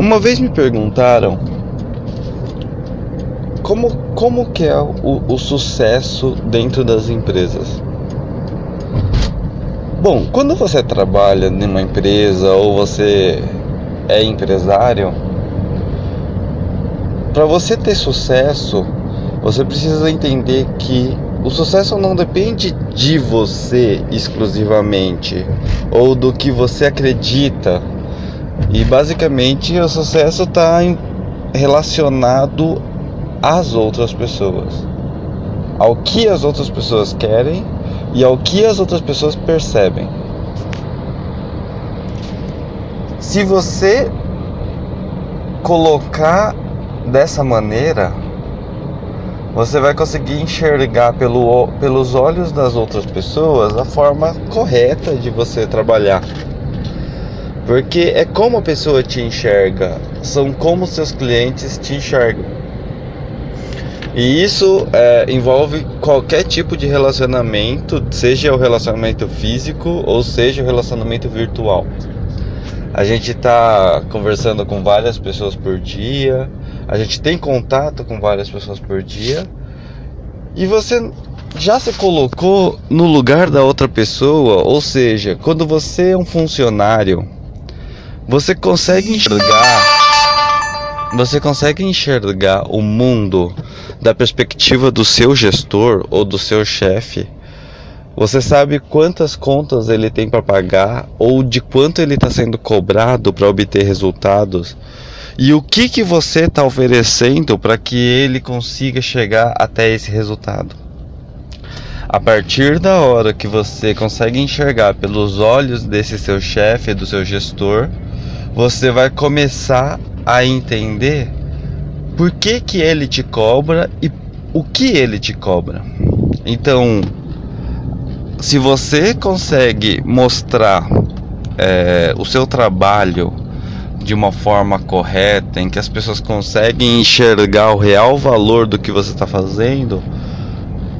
Uma vez me perguntaram como, como que é o, o sucesso dentro das empresas. Bom, quando você trabalha numa empresa ou você é empresário, para você ter sucesso, você precisa entender que o sucesso não depende de você exclusivamente ou do que você acredita. E basicamente o sucesso está relacionado às outras pessoas, ao que as outras pessoas querem e ao que as outras pessoas percebem. Se você colocar dessa maneira, você vai conseguir enxergar pelo, pelos olhos das outras pessoas a forma correta de você trabalhar. Porque é como a pessoa te enxerga, são como seus clientes te enxergam. E isso é, envolve qualquer tipo de relacionamento, seja o relacionamento físico ou seja o relacionamento virtual. A gente está conversando com várias pessoas por dia, a gente tem contato com várias pessoas por dia e você já se colocou no lugar da outra pessoa, ou seja, quando você é um funcionário, você consegue enxergar você consegue enxergar o mundo da perspectiva do seu gestor ou do seu chefe. Você sabe quantas contas ele tem para pagar ou de quanto ele está sendo cobrado para obter resultados e o que que você está oferecendo para que ele consiga chegar até esse resultado. A partir da hora que você consegue enxergar pelos olhos desse seu chefe, do seu gestor, você vai começar a entender por que, que ele te cobra e o que ele te cobra. Então, se você consegue mostrar é, o seu trabalho de uma forma correta, em que as pessoas conseguem enxergar o real valor do que você está fazendo,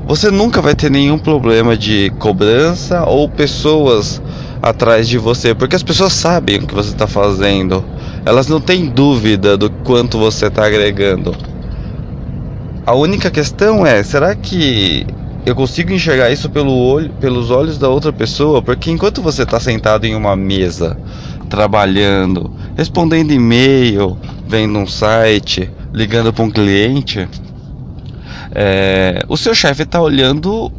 você nunca vai ter nenhum problema de cobrança ou pessoas atrás de você, porque as pessoas sabem o que você está fazendo, elas não têm dúvida do quanto você está agregando. A única questão é: será que eu consigo enxergar isso pelo olho, pelos olhos da outra pessoa? Porque enquanto você está sentado em uma mesa, trabalhando, respondendo e-mail, vendo um site, ligando para um cliente, é, o seu chefe está olhando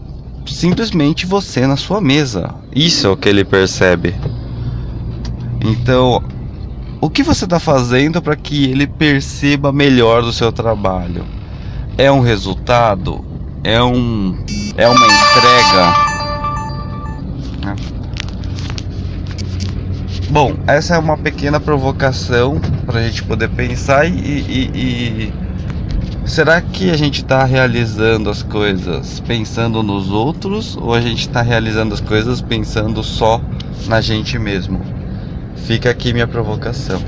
simplesmente você na sua mesa. Isso é o que ele percebe. Então, o que você está fazendo para que ele perceba melhor do seu trabalho? É um resultado? É um é uma entrega? Bom, essa é uma pequena provocação para a gente poder pensar e, e, e será que a gente está realizando as coisas pensando nos outros ou a gente está realizando as coisas pensando só na gente mesmo? Fica aqui minha provocação.